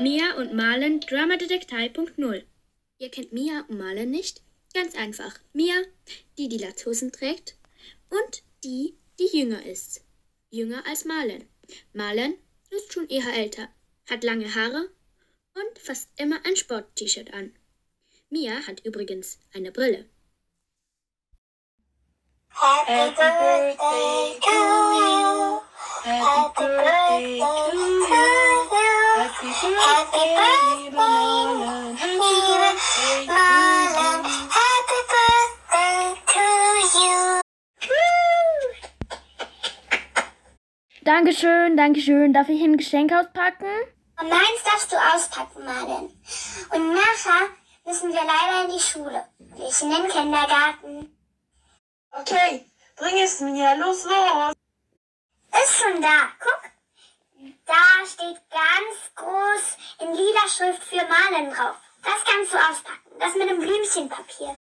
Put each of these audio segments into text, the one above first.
Mia und Marlen Dramadetektei.0 Ihr kennt Mia und Marlen nicht? Ganz einfach. Mia, die die Latzhosen trägt und die, die jünger ist. Jünger als Marlen. Marlen ist schon eher älter, hat lange Haare und fast immer ein Sport-T-Shirt an. Mia hat übrigens eine Brille. Happy birthday to you. Happy birthday, liebe Marlen. Happy. Happy birthday to you. Dankeschön, Dankeschön. Darf ich ein Geschenk auspacken? Und meins darfst du auspacken, Marlen. Und nachher müssen wir leider in die Schule. Ich in den Kindergarten. Okay, bring es mir. Los, los. Ist schon da. Guck. Da steht ganz groß in lila Schrift für Malen drauf. Das kannst du auspacken. Das mit dem Blümchenpapier.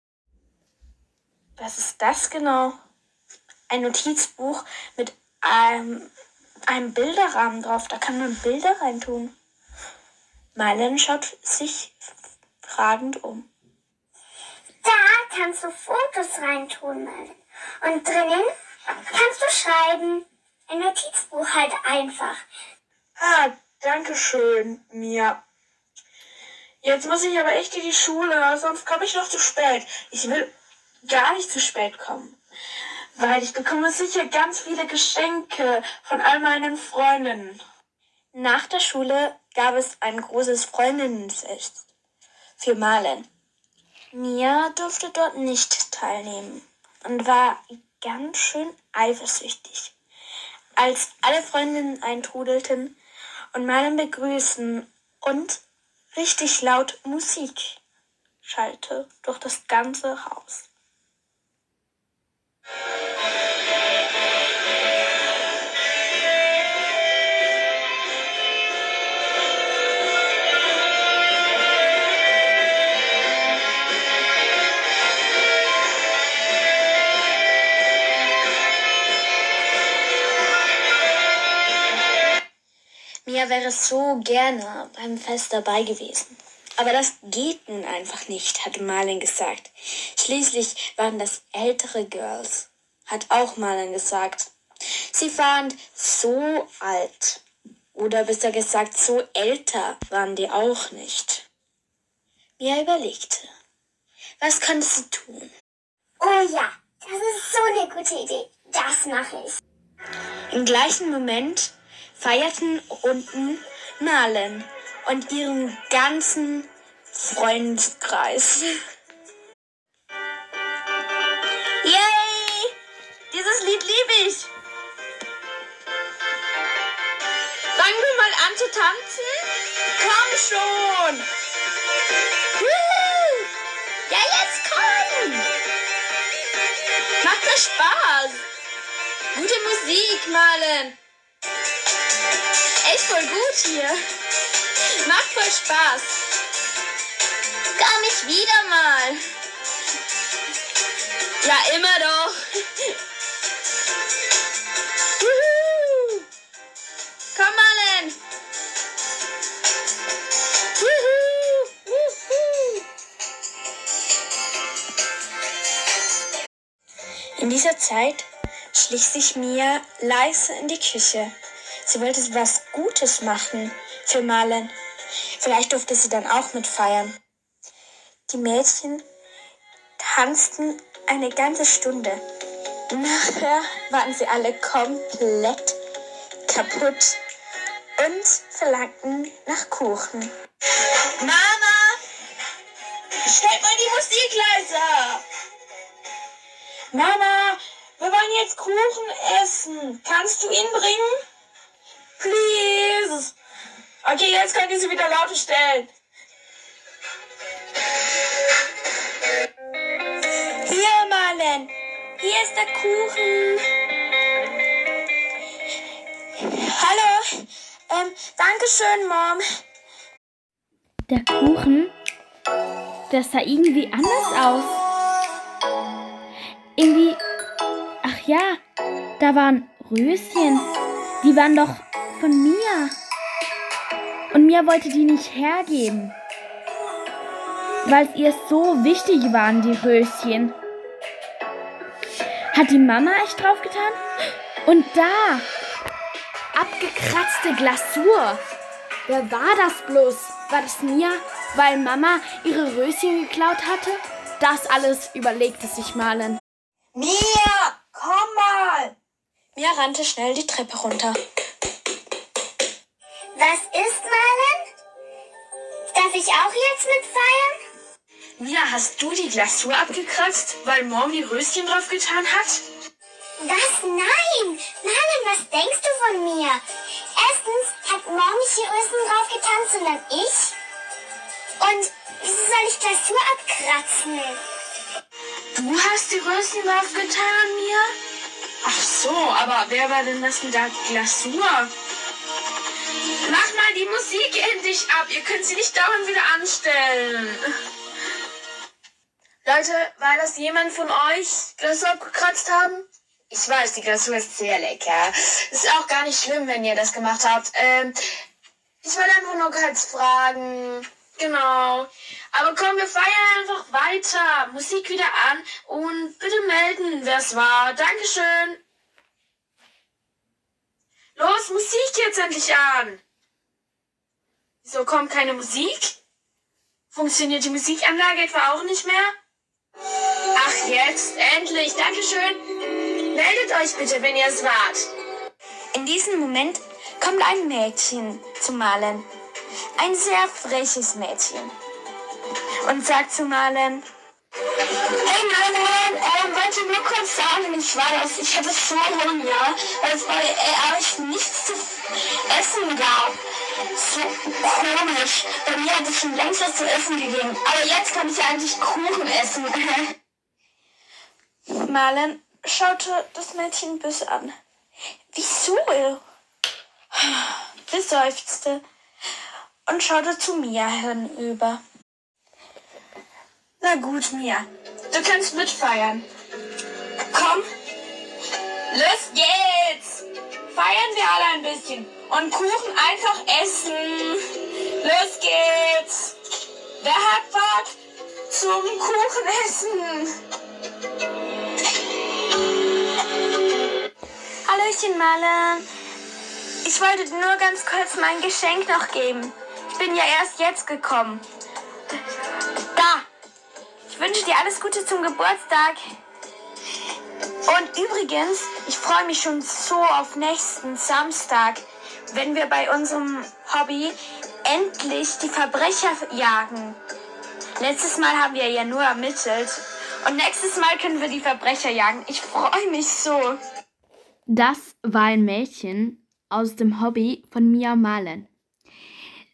Was ist das genau? Ein Notizbuch mit einem, einem Bilderrahmen drauf. Da kann man Bilder reintun. Marlen schaut sich fragend um. Da kannst du Fotos reintun, Malen. Und drinnen kannst du schreiben. Ein Notizbuch halt einfach. Ah, danke schön, Mia. Jetzt muss ich aber echt in die Schule, sonst komme ich noch zu spät. Ich will gar nicht zu spät kommen. Weil ich bekomme sicher ganz viele Geschenke von all meinen Freundinnen. Nach der Schule gab es ein großes Freundinnenfest für Marlen. Mia durfte dort nicht teilnehmen und war ganz schön eifersüchtig. Als alle Freundinnen eintrudelten und Marlen begrüßen und richtig laut Musik schallte durch das ganze Haus. Wäre so gerne beim Fest dabei gewesen. Aber das geht nun einfach nicht, hatte Marlin gesagt. Schließlich waren das ältere Girls, hat auch Marlin gesagt. Sie waren so alt. Oder besser gesagt, so älter waren die auch nicht. Mia überlegte. Was kannst du tun? Oh ja, das ist so eine gute Idee. Das mache ich. Im gleichen Moment feierten unten Marlen und ihren ganzen Freundeskreis. Yay! Dieses Lied liebe ich. Fangen wir mal an zu tanzen? Komm schon! Ja, jetzt komm! Macht das Spaß? Gute Musik, Marlen. Echt voll gut hier. Macht voll Spaß. Komm ich wieder mal. Ja, immer doch. Komm. Juhu. In dieser Zeit schlich sich Mia leise in die Küche. Sie wollte was Gutes machen für Marlen. Vielleicht durfte sie dann auch mitfeiern. Die Mädchen tanzten eine ganze Stunde. Nachher waren sie alle komplett kaputt und verlangten nach Kuchen. Mama! Stellt mal die Musik leiser! Mama, wir wollen jetzt Kuchen essen. Kannst du ihn bringen? Please. Okay, jetzt könnt ihr sie wieder lauter stellen. Hier, Marlen. Hier ist der Kuchen. Hallo. Ähm, Dankeschön, Mom. Der Kuchen, der sah irgendwie anders aus. Irgendwie, ach ja, da waren Röschen. Die waren doch von mir. Und Mia wollte die nicht hergeben. Weil ihr so wichtig waren, die Röschen. Hat die Mama echt draufgetan? Und da! Abgekratzte Glasur. Wer war das bloß? War das Mia, weil Mama ihre Röschen geklaut hatte? Das alles überlegte sich Malen. Mia, komm mal! Mia rannte schnell die Treppe runter. Was ist, Marlen? Darf ich auch jetzt mitfeiern? Mia, hast du die Glasur abgekratzt, weil Mom die Röschen drauf getan hat? Was? Nein! Marlen, was denkst du von mir? Erstens hat Mom nicht die Rösten drauf getan, sondern ich. Und wieso soll ich Glasur abkratzen? Du hast die Röschen drauf getan, Mia? Ach so, aber wer war denn das mit der Glasur? Mach mal die Musik endlich ab. Ihr könnt sie nicht dauernd wieder anstellen. Leute, war das jemand von euch, Glasur abgekratzt haben? Ich weiß, die Glasur ist sehr lecker. Ist auch gar nicht schlimm, wenn ihr das gemacht habt. Ähm, ich wollte einfach nur kurz fragen. Genau. Aber komm, wir feiern einfach weiter. Musik wieder an und bitte melden, wer es war. Dankeschön. Los, Musik jetzt endlich an. Wieso kommt keine Musik? Funktioniert die Musikanlage etwa auch nicht mehr? Ach, jetzt, endlich, Dankeschön. Meldet euch bitte, wenn ihr es wart. In diesem Moment kommt ein Mädchen zu Malen. Ein sehr freches Mädchen. Und sagt zu Malen, Hey Malen, ähm, wollte nur kurz sagen, ich war das, ich hatte so Hunger, weil es bei äh, euch nichts zu essen gab. So komisch. Bei mir hat es schon längst was zu essen gegeben. Aber jetzt kann ich ja eigentlich Kuchen essen. Malen schaute das Mädchen böse an. Wieso? Sie seufzte und schaute zu Mia hinüber. Na gut, Mia. Du kannst mitfeiern. Komm. Los geht's. Feiern wir alle ein bisschen. Und Kuchen einfach essen. Los geht's. Wer hat Bock zum Kuchen essen? Hallöchen, Malen. Ich wollte nur ganz kurz mein Geschenk noch geben. Ich bin ja erst jetzt gekommen. Wünsche dir alles Gute zum Geburtstag. Und übrigens, ich freue mich schon so auf nächsten Samstag, wenn wir bei unserem Hobby endlich die Verbrecher jagen. Letztes Mal haben wir ja nur ermittelt. Und nächstes Mal können wir die Verbrecher jagen. Ich freue mich so. Das war ein Mädchen aus dem Hobby von Mia Malen.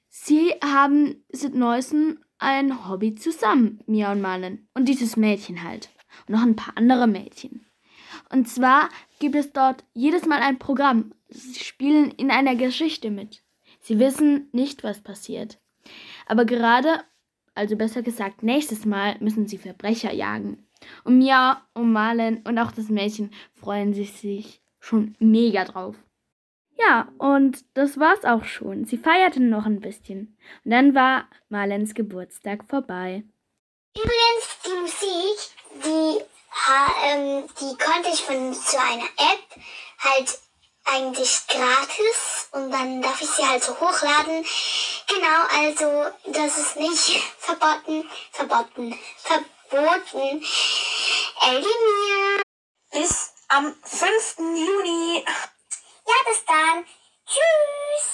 Sie haben seit neuestem ein Hobby zusammen, Mia und Malen. Und dieses Mädchen halt. Und noch ein paar andere Mädchen. Und zwar gibt es dort jedes Mal ein Programm. Sie spielen in einer Geschichte mit. Sie wissen nicht, was passiert. Aber gerade, also besser gesagt, nächstes Mal müssen sie Verbrecher jagen. Und Mia und Malen und auch das Mädchen freuen sich schon mega drauf. Ja, und das war's auch schon. Sie feierten noch ein bisschen. Und dann war Marlens Geburtstag vorbei. Übrigens, die Musik, die, ähm, die konnte ich von so einer App halt eigentlich gratis und dann darf ich sie halt so hochladen. Genau, also das ist nicht verboten, verboten, verboten. Elimir. Bis am 5. Ja, bis dann. Tschüss.